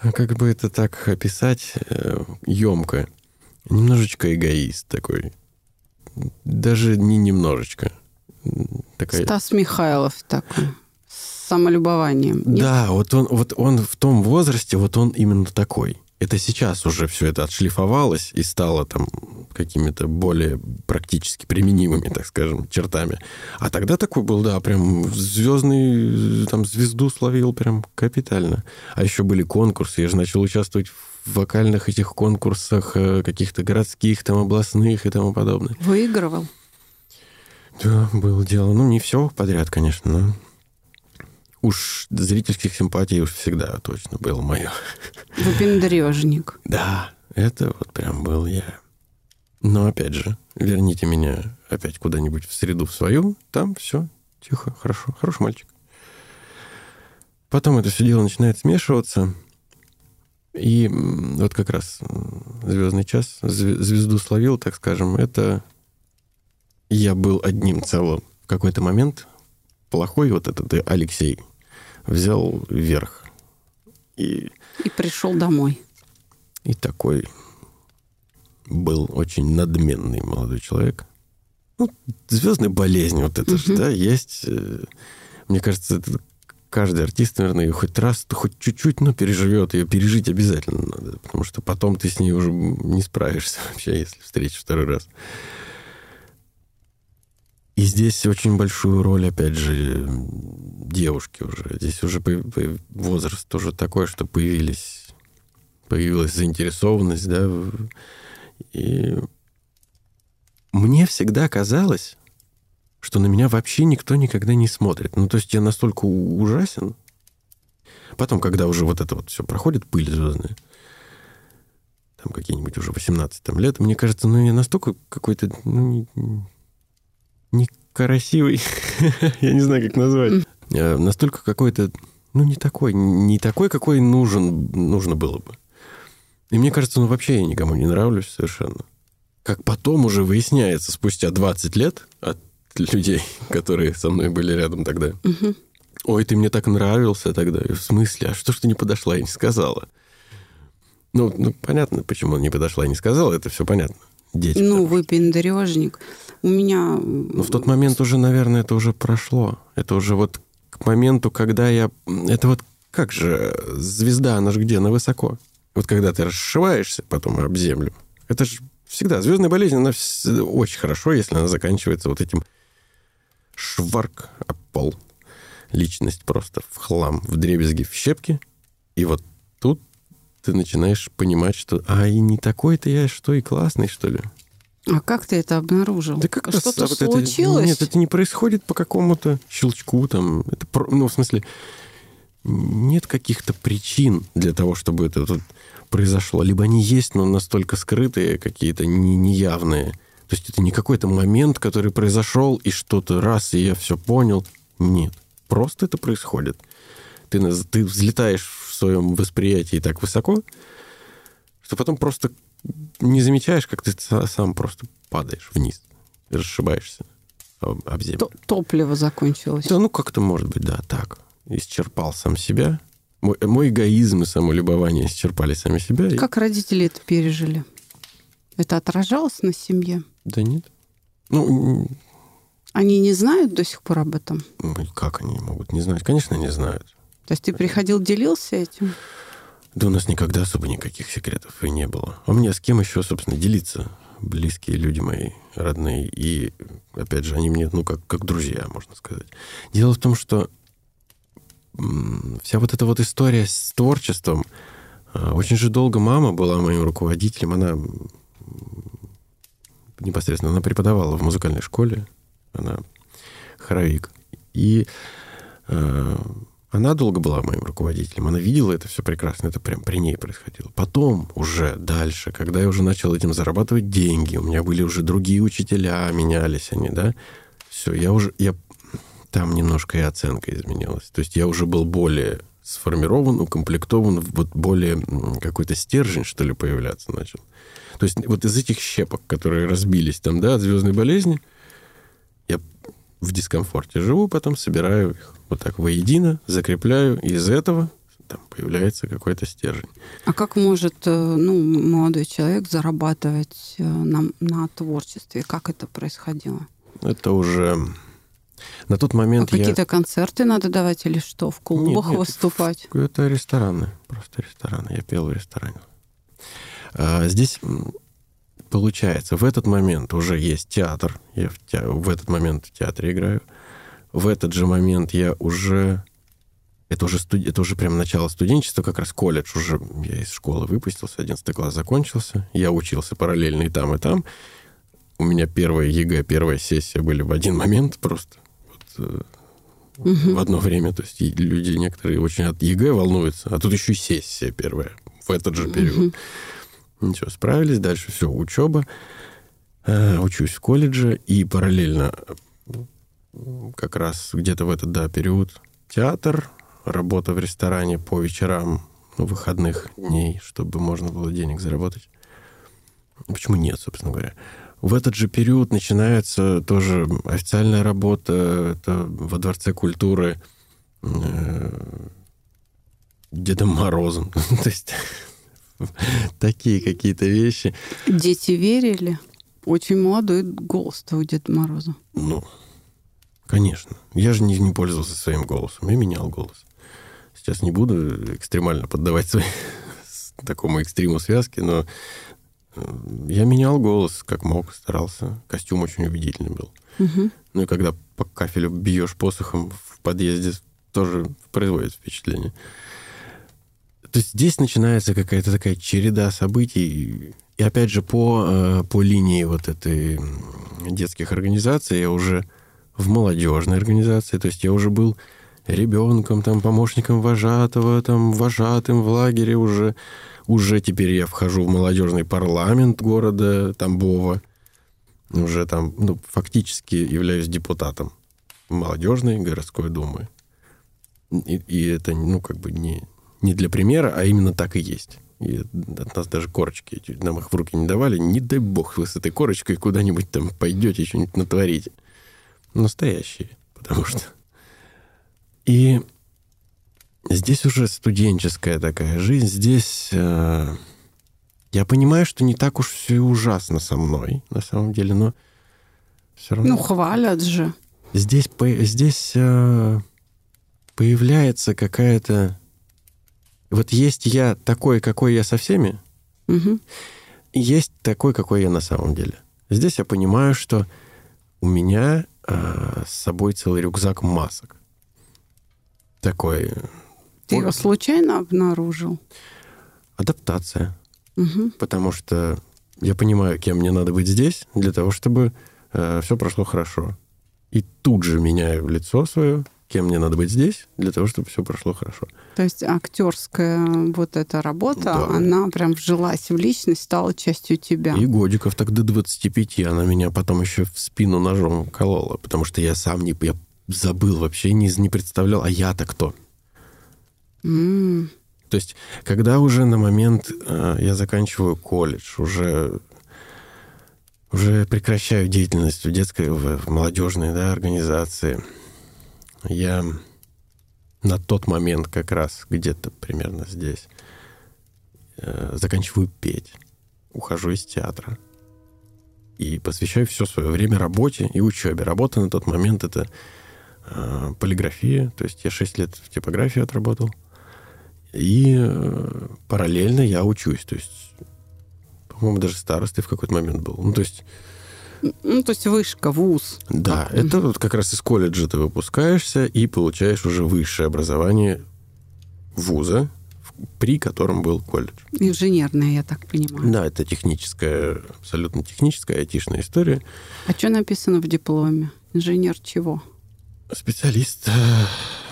как бы это так описать, емко, э, немножечко эгоист такой. Даже не немножечко такая... Стас Михайлов такой с самолюбованием. Нет? Да, вот он, вот он в том возрасте, вот он именно такой. Это сейчас уже все это отшлифовалось и стало там какими-то более практически применимыми, так скажем, чертами. А тогда такой был, да, прям звездный, там, звезду словил прям капитально. А еще были конкурсы, я же начал участвовать в вокальных этих конкурсах э, каких-то городских, там, областных и тому подобное. Выигрывал? Да, было дело. Ну, не все подряд, конечно, но уж зрительских симпатий уж всегда точно было мое. Выпендрежник. Да, это вот прям был я. Но опять же, верните меня опять куда-нибудь в среду в свою, там все тихо, хорошо, хороший мальчик. Потом это все дело начинает смешиваться, и вот как раз «Звездный час», звезду словил, так скажем, это я был одним целым. В какой-то момент плохой вот этот Алексей взял верх. И, и пришел домой. И такой был очень надменный молодой человек. Ну, звездная болезнь вот это угу. же, да, есть. Э, мне кажется, это каждый артист, наверное, хоть раз, хоть чуть-чуть, но переживет ее. Пережить обязательно надо, потому что потом ты с ней уже не справишься вообще, если встретишь второй раз. И здесь очень большую роль, опять же, девушки уже. Здесь уже возраст тоже такой, что появились, появилась заинтересованность, да. И мне всегда казалось, что на меня вообще никто никогда не смотрит. Ну, то есть я настолько ужасен. Потом, когда уже вот это вот все проходит, пыль звездная, там какие-нибудь уже 18 там, лет, мне кажется, ну, я настолько какой-то, ну, некрасивый, я не знаю, как назвать, э, настолько какой-то, ну, не такой, не такой, какой нужен, нужно было бы. И мне кажется, ну, вообще я никому не нравлюсь совершенно. Как потом уже выясняется, спустя 20 лет от людей, которые со мной были рядом тогда. Ой, ты мне так нравился тогда. в смысле? А что ж ты не подошла и не сказала? Ну, ну, понятно, почему он не подошла и не сказала, это все понятно. Дети. Ну, вы пендрежник. У меня... Ну, в тот момент уже, наверное, это уже прошло. Это уже вот к моменту, когда я... Это вот как же звезда, она же где? Она высоко. Вот когда ты расшиваешься потом об землю, это же всегда... Звездная болезнь, она очень хорошо, если она заканчивается вот этим шварк об пол. Личность просто в хлам, в дребезги, в щепки. И вот ты начинаешь понимать, что а и не такой-то я, что и классный, что ли. А как ты это обнаружил? Да как Что-то вот случилось? Это, нет, это не происходит по какому-то щелчку. Там. Это, ну, в смысле, нет каких-то причин для того, чтобы это тут произошло. Либо они есть, но настолько скрытые, какие-то не, неявные. То есть это не какой-то момент, который произошел, и что-то раз, и я все понял. Нет. Просто это происходит. Ты, ты взлетаешь в своем восприятии так высоко, что потом просто не замечаешь, как ты сам просто падаешь вниз, расшибаешься об, об землю. Топливо закончилось. Да, ну как-то может быть, да, так. Исчерпал сам себя. Мой, мой эгоизм и самолюбование исчерпали сами себя. Как и... родители это пережили? Это отражалось на семье? Да нет. Ну, они не знают до сих пор об этом? Ну, как они могут не знать? Конечно, не знают. То есть ты приходил, делился этим? Да у нас никогда особо никаких секретов и не было. А мне с кем еще, собственно, делиться? Близкие люди мои, родные. И, опять же, они мне, ну, как, как друзья, можно сказать. Дело в том, что вся вот эта вот история с творчеством, а, очень же долго мама была моим руководителем, она непосредственно, она преподавала в музыкальной школе, она хоровик. И э, она долго была моим руководителем, она видела это все прекрасно, это прям при ней происходило. Потом уже дальше, когда я уже начал этим зарабатывать деньги, у меня были уже другие учителя, менялись они, да, все, я уже, я, там немножко и оценка изменилась. То есть я уже был более сформирован, укомплектован, вот более какой-то стержень, что ли, появляться начал. То есть вот из этих щепок, которые разбились там, да, от звездной болезни, я в дискомфорте живу, потом собираю их вот так воедино, закрепляю, и из этого там появляется какой-то стержень. А как может э, ну, молодой человек зарабатывать э, на, на творчестве? Как это происходило? Это уже на тот момент а я... какие-то концерты надо давать или что? В клубах нет, нет, выступать? Это рестораны, просто рестораны. Я пел в ресторане. А здесь получается, в этот момент уже есть театр. Я в, те... в этот момент в театре играю. В этот же момент я уже... Это уже, студ... это уже прям начало студенчества, как раз колледж уже. Я из школы выпустился, 11 класс закончился. Я учился параллельно и там, и там. У меня первая ЕГЭ, первая сессия были в один момент просто. Вот, угу. В одно время. То есть люди некоторые очень от ЕГЭ волнуются, а тут еще и сессия первая в этот же период. Угу. Ничего, справились. Дальше все, учеба. Э, учусь в колледже. И параллельно как раз где-то в этот, да, период театр, работа в ресторане по вечерам, выходных дней, чтобы можно было денег заработать. Почему нет, собственно говоря? В этот же период начинается тоже официальная работа это во Дворце культуры э, Дедом Морозом. То есть такие какие-то вещи. Дети верили? Очень молодой голос-то у Деда Мороза. Ну, конечно. Я же не, не пользовался своим голосом. Я менял голос. Сейчас не буду экстремально поддавать свои, такому экстриму связки, но э, я менял голос как мог, старался. Костюм очень убедительный был. Угу. Ну и когда по кафелю бьешь посохом в подъезде, тоже производит впечатление. То есть здесь начинается какая-то такая череда событий. И опять же, по, э, по линии вот этой детских организаций я уже в молодежной организации, то есть я уже был ребенком, там, помощником вожатого, там, вожатым в лагере уже. Уже теперь я вхожу в молодежный парламент города Тамбова. Уже там, ну, фактически являюсь депутатом молодежной городской думы. И, и это, ну, как бы не, не для примера, а именно так и есть. И от нас даже корочки нам их в руки не давали. Не дай бог вы с этой корочкой куда-нибудь там пойдете, что-нибудь натворите. Настоящие, потому что... И здесь уже студенческая такая жизнь. Здесь э, я понимаю, что не так уж все ужасно со мной, на самом деле, но все равно... Ну, хвалят же. Здесь, здесь э, появляется какая-то вот есть я такой, какой я со всеми, угу. и есть такой, какой я на самом деле. Здесь я понимаю, что у меня э, с собой целый рюкзак масок. Такой. Ты его случайно обнаружил? Адаптация. Угу. Потому что я понимаю, кем мне надо быть здесь, для того, чтобы э, все прошло хорошо. И тут же меняю лицо свое, кем мне надо быть здесь, для того, чтобы все прошло хорошо. То есть актерская вот эта работа, да. она прям вжилась в личность, стала частью тебя. И годиков так до 25 она меня потом еще в спину ножом колола, потому что я сам не... Я забыл вообще, не, не представлял, а я-то кто? Mm. То есть, когда уже на момент э, я заканчиваю колледж, уже уже прекращаю деятельность в детской, в, в молодежной да, организации, я на тот момент как раз где-то примерно здесь э, заканчиваю петь, ухожу из театра и посвящаю все свое время работе и учебе. Работа на тот момент это э, полиграфия, то есть я 6 лет в типографии отработал, и э, параллельно я учусь, то есть, по-моему, даже старостой в какой-то момент был. Ну, то есть Ну, то есть вышка, вуз. Да, это вот как раз из колледжа ты выпускаешься и получаешь уже высшее образование вуза, при котором был колледж. Инженерная, я так понимаю. Да, это техническая, абсолютно техническая, айтишная история. А что написано в дипломе? Инженер чего? Специалист, э,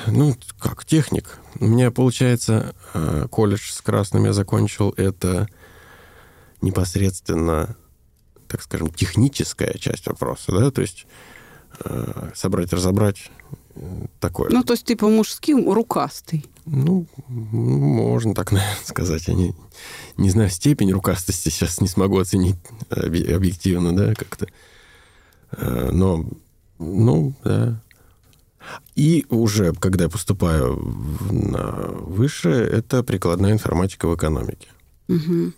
ну, как техник. У меня, получается, э, колледж с красным я закончил, это непосредственно, так скажем, техническая часть вопроса, да, то есть э, собрать, разобрать такое. Ну, то есть ты по-мужски рукастый. Ну, можно так наверное, сказать. Я не, не знаю степень рукастости, сейчас не смогу оценить объективно, да, как-то. Но, ну, да, и уже, когда я поступаю на высшее, это прикладная информатика в экономике. Угу.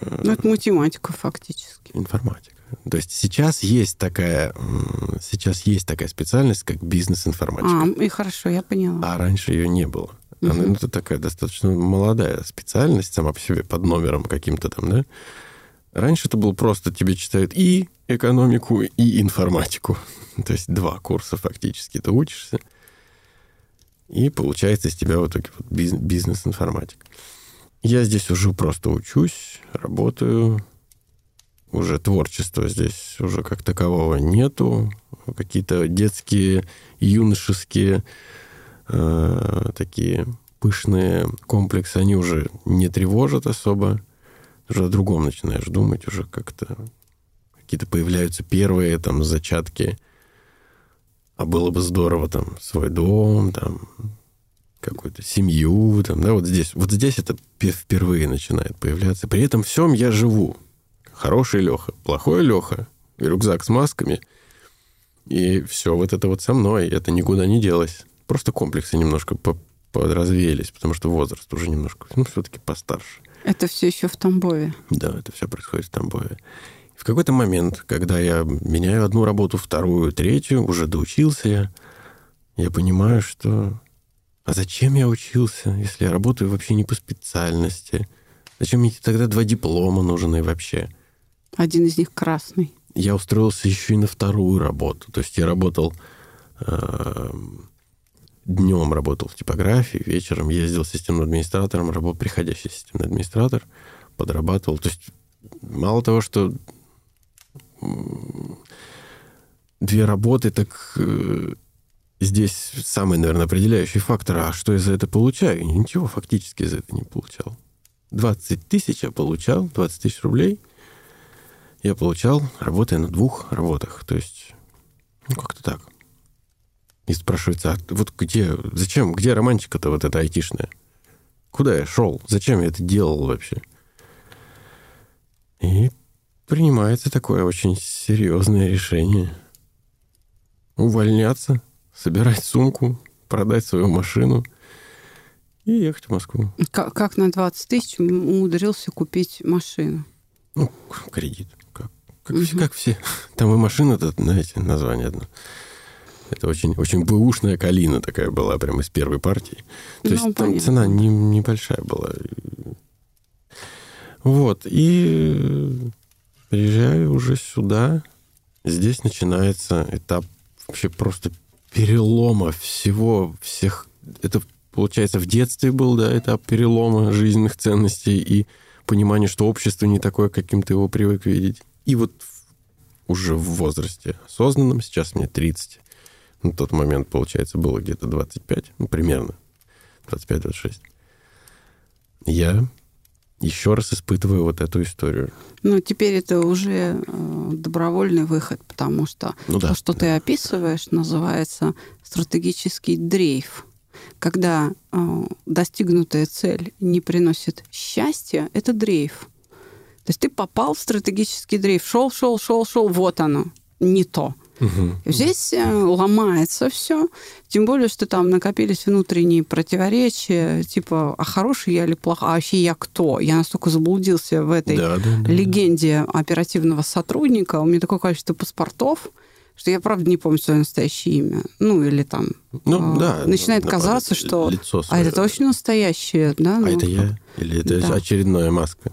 Ну, это математика фактически. Информатика. То есть сейчас есть такая, сейчас есть такая специальность, как бизнес-информатика. А, и хорошо, я поняла. А раньше ее не было. Угу. Она, ну, это такая достаточно молодая специальность сама по себе, под номером каким-то там, да? Раньше это было просто тебе читают и экономику, и информатику. То есть два курса фактически ты учишься. И получается из тебя вот итоге вот бизнес-информатик. Я здесь уже просто учусь, работаю. Уже творчества здесь уже как такового нету. Какие-то детские, юношеские э, такие пышные комплексы, они уже не тревожат особо уже о другом начинаешь думать, уже как-то какие-то появляются первые там зачатки. А было бы здорово там свой дом, там какую-то семью, там, да, вот здесь, вот здесь это впервые начинает появляться. При этом всем я живу. Хороший Леха, плохой Леха, рюкзак с масками, и все вот это вот со мной, это никуда не делось. Просто комплексы немножко подразвеялись, потому что возраст уже немножко, ну, все-таки постарше. Это все еще в Тамбове. Да, это все происходит в Тамбове. В какой-то момент, когда я меняю одну работу, вторую, третью, уже доучился я, я понимаю, что... А зачем я учился, если я работаю вообще не по специальности? Зачем мне тогда два диплома нужны вообще? Один из них красный. Я устроился еще и на вторую работу. То есть я работал э, днем работал в типографии, вечером ездил системным администратором, работал приходящий системный администратор, подрабатывал. То есть мало того, что две работы, так э, здесь самый, наверное, определяющий фактор. А что я за это получаю? Ничего фактически за это не получал. 20 тысяч я получал, 20 тысяч рублей я получал, работая на двух работах. То есть, ну, как-то так. И спрашивается, а вот где, зачем, где романтика-то вот эта айтишная? Куда я шел? Зачем я это делал вообще? И принимается такое очень серьезное решение. Увольняться, собирать сумку, продать свою машину и ехать в Москву. Как, как на 20 тысяч умудрился купить машину? Ну, кредит. Как, как, угу. как все. Там и машина-то, знаете, название одно. Это очень, очень бэушная калина такая была, прямо из первой партии. То ну, есть понятно. там цена не, небольшая была. Вот. И приезжаю уже сюда. Здесь начинается этап вообще просто перелома всего, всех... Это, получается, в детстве был, да, этап перелома жизненных ценностей и понимания, что общество не такое, каким ты его привык видеть. И вот уже в возрасте осознанном, сейчас мне 30, на тот момент, получается, было где-то 25, ну, примерно 25-26. Я еще раз испытываю вот эту историю. Ну, теперь это уже э, добровольный выход, потому что ну, да. то, что ты описываешь, называется стратегический дрейф. Когда э, достигнутая цель не приносит счастья, это дрейф. То есть ты попал в стратегический дрейф, шел, шел, шел, шел, вот оно, не то. Угу. Здесь э, ломается все, тем более, что там накопились внутренние противоречия, типа, а хороший я или плохой, а вообще я кто? Я настолько заблудился в этой да, да, да, легенде да. оперативного сотрудника, у меня такое количество паспортов, что я правда не помню свое настоящее имя. Ну, или там ну, э, да, начинает ну, казаться, что лицо свое. а это точно настоящее, да? А ну, это я? Или это да. очередная маска?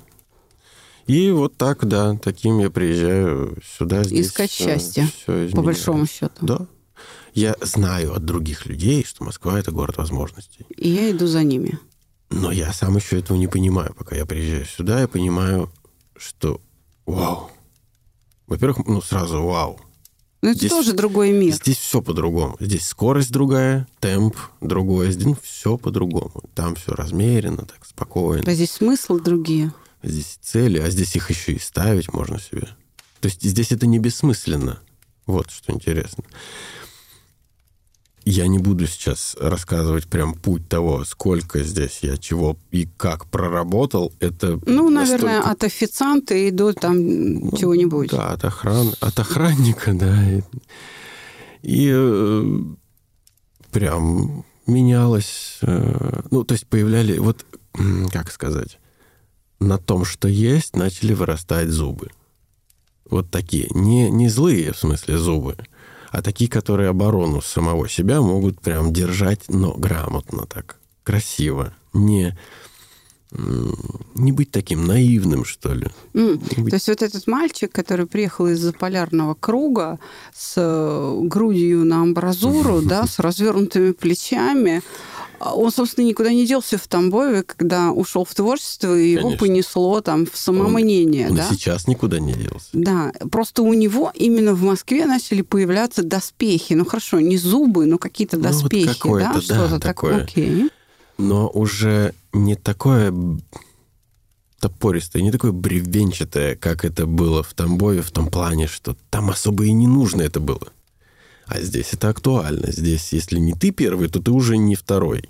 И вот так, да, таким я приезжаю сюда. Здесь Искать счастье, все по большому счету. Да. Я знаю от других людей, что Москва – это город возможностей. И я иду за ними. Но я сам еще этого не понимаю. Пока я приезжаю сюда, я понимаю, что вау. Во-первых, ну сразу вау. Но это Здесь- тоже другой мир. Здесь все по-другому. Здесь скорость другая, темп другой. Здесь ну, все по-другому. Там все размеренно, так спокойно. А здесь смыслы другие. Здесь цели, а здесь их еще и ставить можно себе. То есть здесь это не бессмысленно. Вот что интересно. Я не буду сейчас рассказывать прям путь того, сколько здесь я чего и как проработал. Это Ну, наверное, настолько- от официанта и до там чего-нибудь. Да, от, охран... от охранника, да. И, и, э, прям менялось. э, ну, то есть появляли, вот, как сказать, на том, что есть, начали вырастать зубы. Вот такие. Не, не злые, в смысле, зубы, а такие, которые оборону самого себя могут прям держать, но грамотно так, красиво. Не, не быть таким наивным, что ли. Не быть То есть вот этот мальчик, который приехал из заполярного круга с э, грудью на амбразуру, да, с развернутыми плечами, он, собственно, никуда не делся в Тамбове, когда ушел в творчество, и его понесло там в самомнение, Он и да? сейчас никуда не делся. Да, просто у него именно в Москве начали появляться доспехи. Ну хорошо, не зубы, но какие-то Ну, вот доспехи, какое-то, да, да, что-то такое. такое. Окей. Но уже не такое топористое, не такое бревенчатое, как это было в Тамбове, в том плане, что там особо и не нужно это было. А здесь это актуально. Здесь, если не ты первый, то ты уже не второй.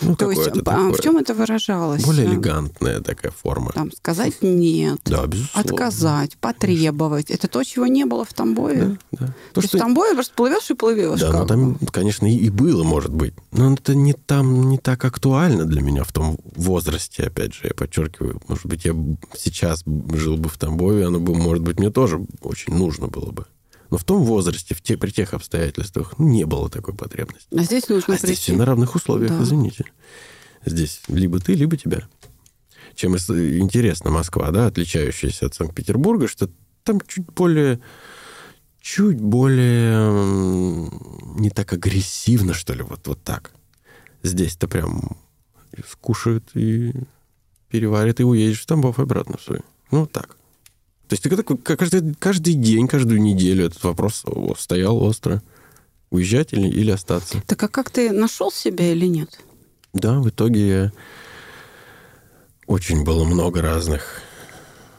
Ну, То есть какое-то а такое. в чем это выражалось? Более А, элегантная такая форма. Там сказать нет, Да, безусловно. отказать, потребовать. Это то, чего не было в Тамбове. Да, да. То То, есть что- в Тамбове просто плывешь и плывешь. Да, как там, конечно, и, было, может быть. Но это не там не так актуально для меня в том возрасте, опять же, я подчеркиваю. Может быть, я сейчас жил бы в Тамбове, оно бы, может быть, мне тоже очень нужно было бы. Но в том возрасте, в те, при тех обстоятельствах, ну, не было такой потребности. А здесь нужно А здесь прийти. все на равных условиях, Да. извините. Здесь либо ты, либо тебя. Чем интересна Москва, да, отличающаяся от Санкт-Петербурга, что там чуть более чуть более не так агрессивно, что ли, вот, вот так. Здесь-то прям скушают и переварят, и уедешь в Тамбов обратно в свой. Ну, так. То есть ты такой, каждый, каждый день, каждую неделю этот вопрос стоял остро. Уезжать или, или остаться? Так а как ты нашел себя или нет? Да, в итоге я... очень было много разных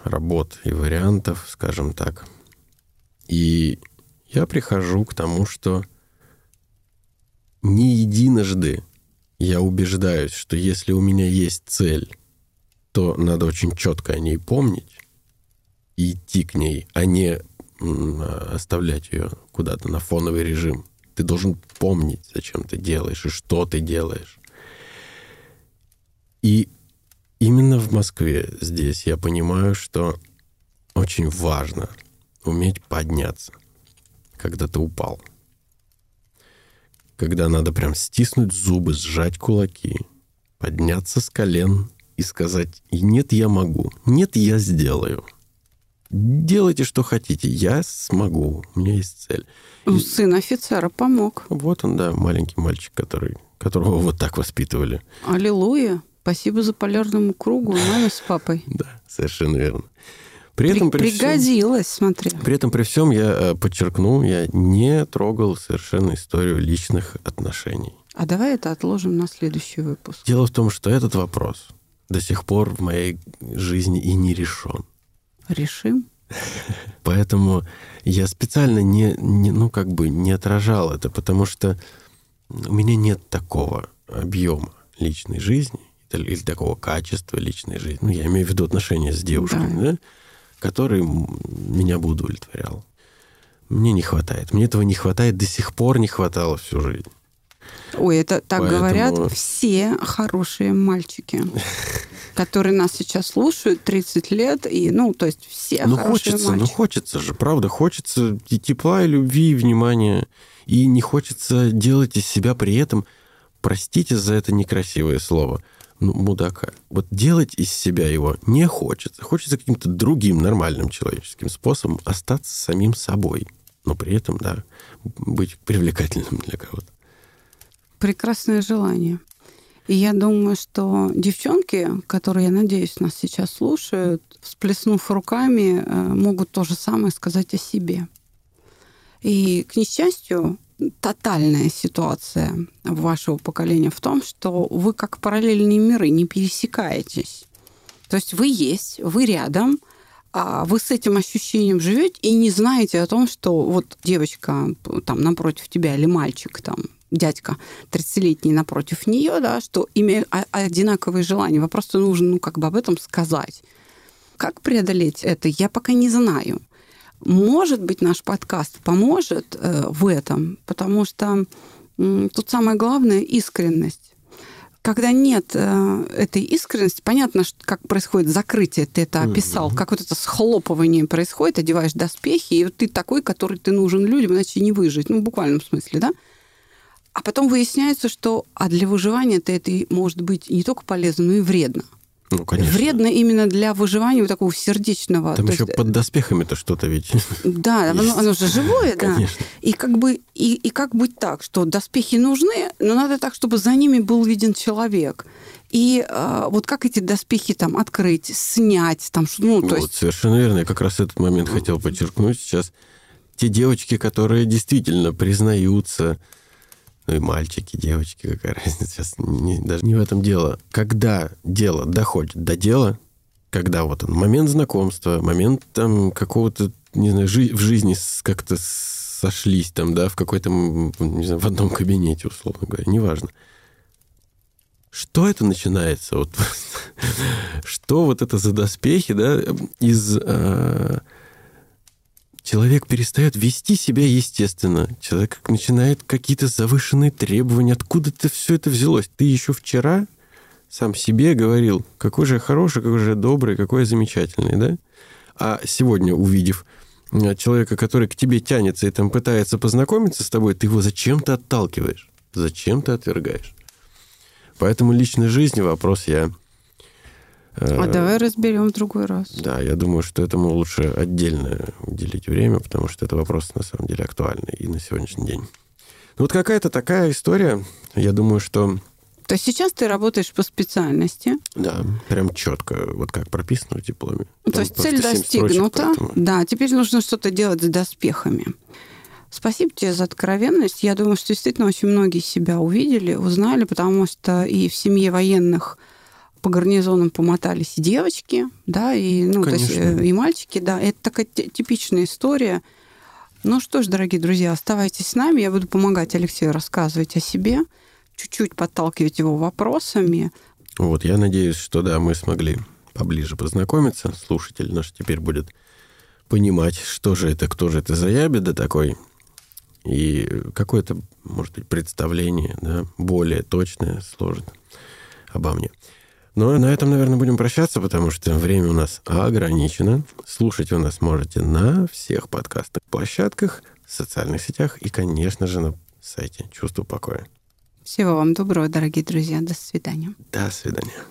работ и вариантов, скажем так. И я прихожу к тому, что не единожды я убеждаюсь, что если у меня есть цель, то надо очень четко о ней помнить и идти к ней, а не оставлять ее куда-то на фоновый режим. Ты должен помнить, зачем ты делаешь и что ты делаешь. И именно в Москве здесь я понимаю, что очень важно уметь подняться, когда ты упал. Когда надо прям стиснуть зубы, сжать кулаки, подняться с колен и сказать «И «нет, я могу», «нет, я сделаю». Делайте, что хотите, я смогу, у меня есть цель. Ну, Сын офицера помог. Вот он, да, маленький мальчик, который, которого вот так воспитывали. Аллилуйя. Спасибо за полярному кругу, маме с папой. Да, совершенно верно. При этом, при всем- Пригодилось, смотри. При этом, при всем, я э, подчеркну, я не трогал совершенно историю личных отношений. А давай это отложим на следующий выпуск. Дело в том, что этот вопрос до сих пор в моей жизни и не решен. Решим. Поэтому я специально не, не, ну, как бы не отражал это, потому что у меня нет такого объема личной жизни или такого качества личной жизни. Ну, я имею в виду отношения с девушками, Да. да, который меня бы удовлетворял. Мне не хватает. Мне этого не хватает, до сих пор не хватало всю жизнь. Ой, это так Поэтому- говорят все хорошие мальчики, которые нас сейчас слушают 30 лет, и, ну, то есть все Ну, хорошие хочется, ну, мальчики. хочется же, правда, хочется и тепла, и любви, и внимания. И не хочется делать из себя при этом, простите за это некрасивое слово, ну, мудака. Вот делать из себя его не хочется. Хочется каким-то другим нормальным человеческим способом остаться самим собой. Но при этом, да, быть привлекательным для кого-то. Прекрасное желание. И я думаю, что девчонки, которые, я надеюсь, нас сейчас слушают, всплеснув руками, э, могут то же самое сказать о себе. И, к несчастью, тотальная ситуация вашего поколения в том, что вы как параллельные миры не пересекаетесь. То есть вы есть, вы рядом, а вы с этим ощущением живете и не знаете о том, что вот девочка там напротив тебя или мальчик там дядька 30-летний напротив нее, да, что имеют одинаковые желания. Вам просто нужно ну, как бы об этом сказать. Как преодолеть это, я пока не знаю. Может быть, наш подкаст поможет э, в этом, потому что тут самое главное искренность. Когда нет э, этой искренности, понятно, что, как происходит закрытие, ты это описал, mm-hmm. как вот это схлопывание происходит, одеваешь доспехи, и вот ты такой, который ты нужен людям, иначе не выжить, ну, в буквальном смысле, да? А потом выясняется, что а для выживания это может быть не только полезно, но и вредно. Ну, конечно. Вредно именно для выживания вот такого сердечного. Там еще есть... под доспехами-то что-то ведь. Да, оно, оно же живое, да. И как бы и, и как быть так, что доспехи нужны, но надо так, чтобы за ними был виден человек. И э, вот как эти доспехи там открыть, снять, там, ну, то вот, есть... Совершенно верно. Я как раз этот момент хотел подчеркнуть сейчас. Те девочки, которые действительно признаются, ну и мальчики, девочки, какая разница. Сейчас не, даже не в этом дело. Когда дело доходит до дела, когда вот он, момент знакомства, момент там какого-то, не знаю, жи- в жизни как-то сошлись там, да, в какой-то, не знаю, в одном кабинете, условно говоря, неважно. Что это начинается? Вот, что вот это за доспехи, да, из... Э, человек перестает вести себя естественно. Человек начинает какие-то завышенные требования. Откуда-то все это взялось? Ты еще вчера сам себе говорил, какой же я хороший, какой же я добрый, какой я замечательный, да? А сегодня, увидев э, человека, который к тебе тянется и там пытается познакомиться с тобой, ты его зачем-то отталкиваешь, зачем ты отвергаешь. Поэтому личной жизни вопрос я а давай разберем в другой раз. Да, я думаю, что этому лучше отдельно уделить время, потому что это вопрос на самом деле актуальный и на сегодняшний день. Ну, вот какая-то такая история. Я думаю, что... То есть сейчас ты работаешь по специальности? Да, прям четко, вот как прописано в дипломе. Там То есть цель достигнута. Строчек, Да, теперь нужно что-то делать с доспехами. Спасибо тебе за откровенность. Я думаю, что действительно очень многие себя увидели, узнали, потому что и в семье военных по гарнизонам помотались и девочки, да, и, ну, то есть, э, и мальчики, да. Это такая типичная история. Ну что ж, дорогие друзья, оставайтесь с нами. Я буду помогать Алексею рассказывать о себе, чуть-чуть подталкивать его вопросами. Вот, я надеюсь, что да, мы смогли поближе познакомиться. Слушатель наш теперь будет понимать, что же это, кто же это за ябеда такой. И какое-то, может быть, представление, да, более точное сложит обо мне. Ну, на этом, наверное, будем прощаться, потому что время у нас ограничено. Слушать вы нас можете на всех подкастных площадках, социальных сетях и, конечно же, на сайте «Чувство покоя». Всего вам доброго, дорогие друзья. До свидания. До свидания.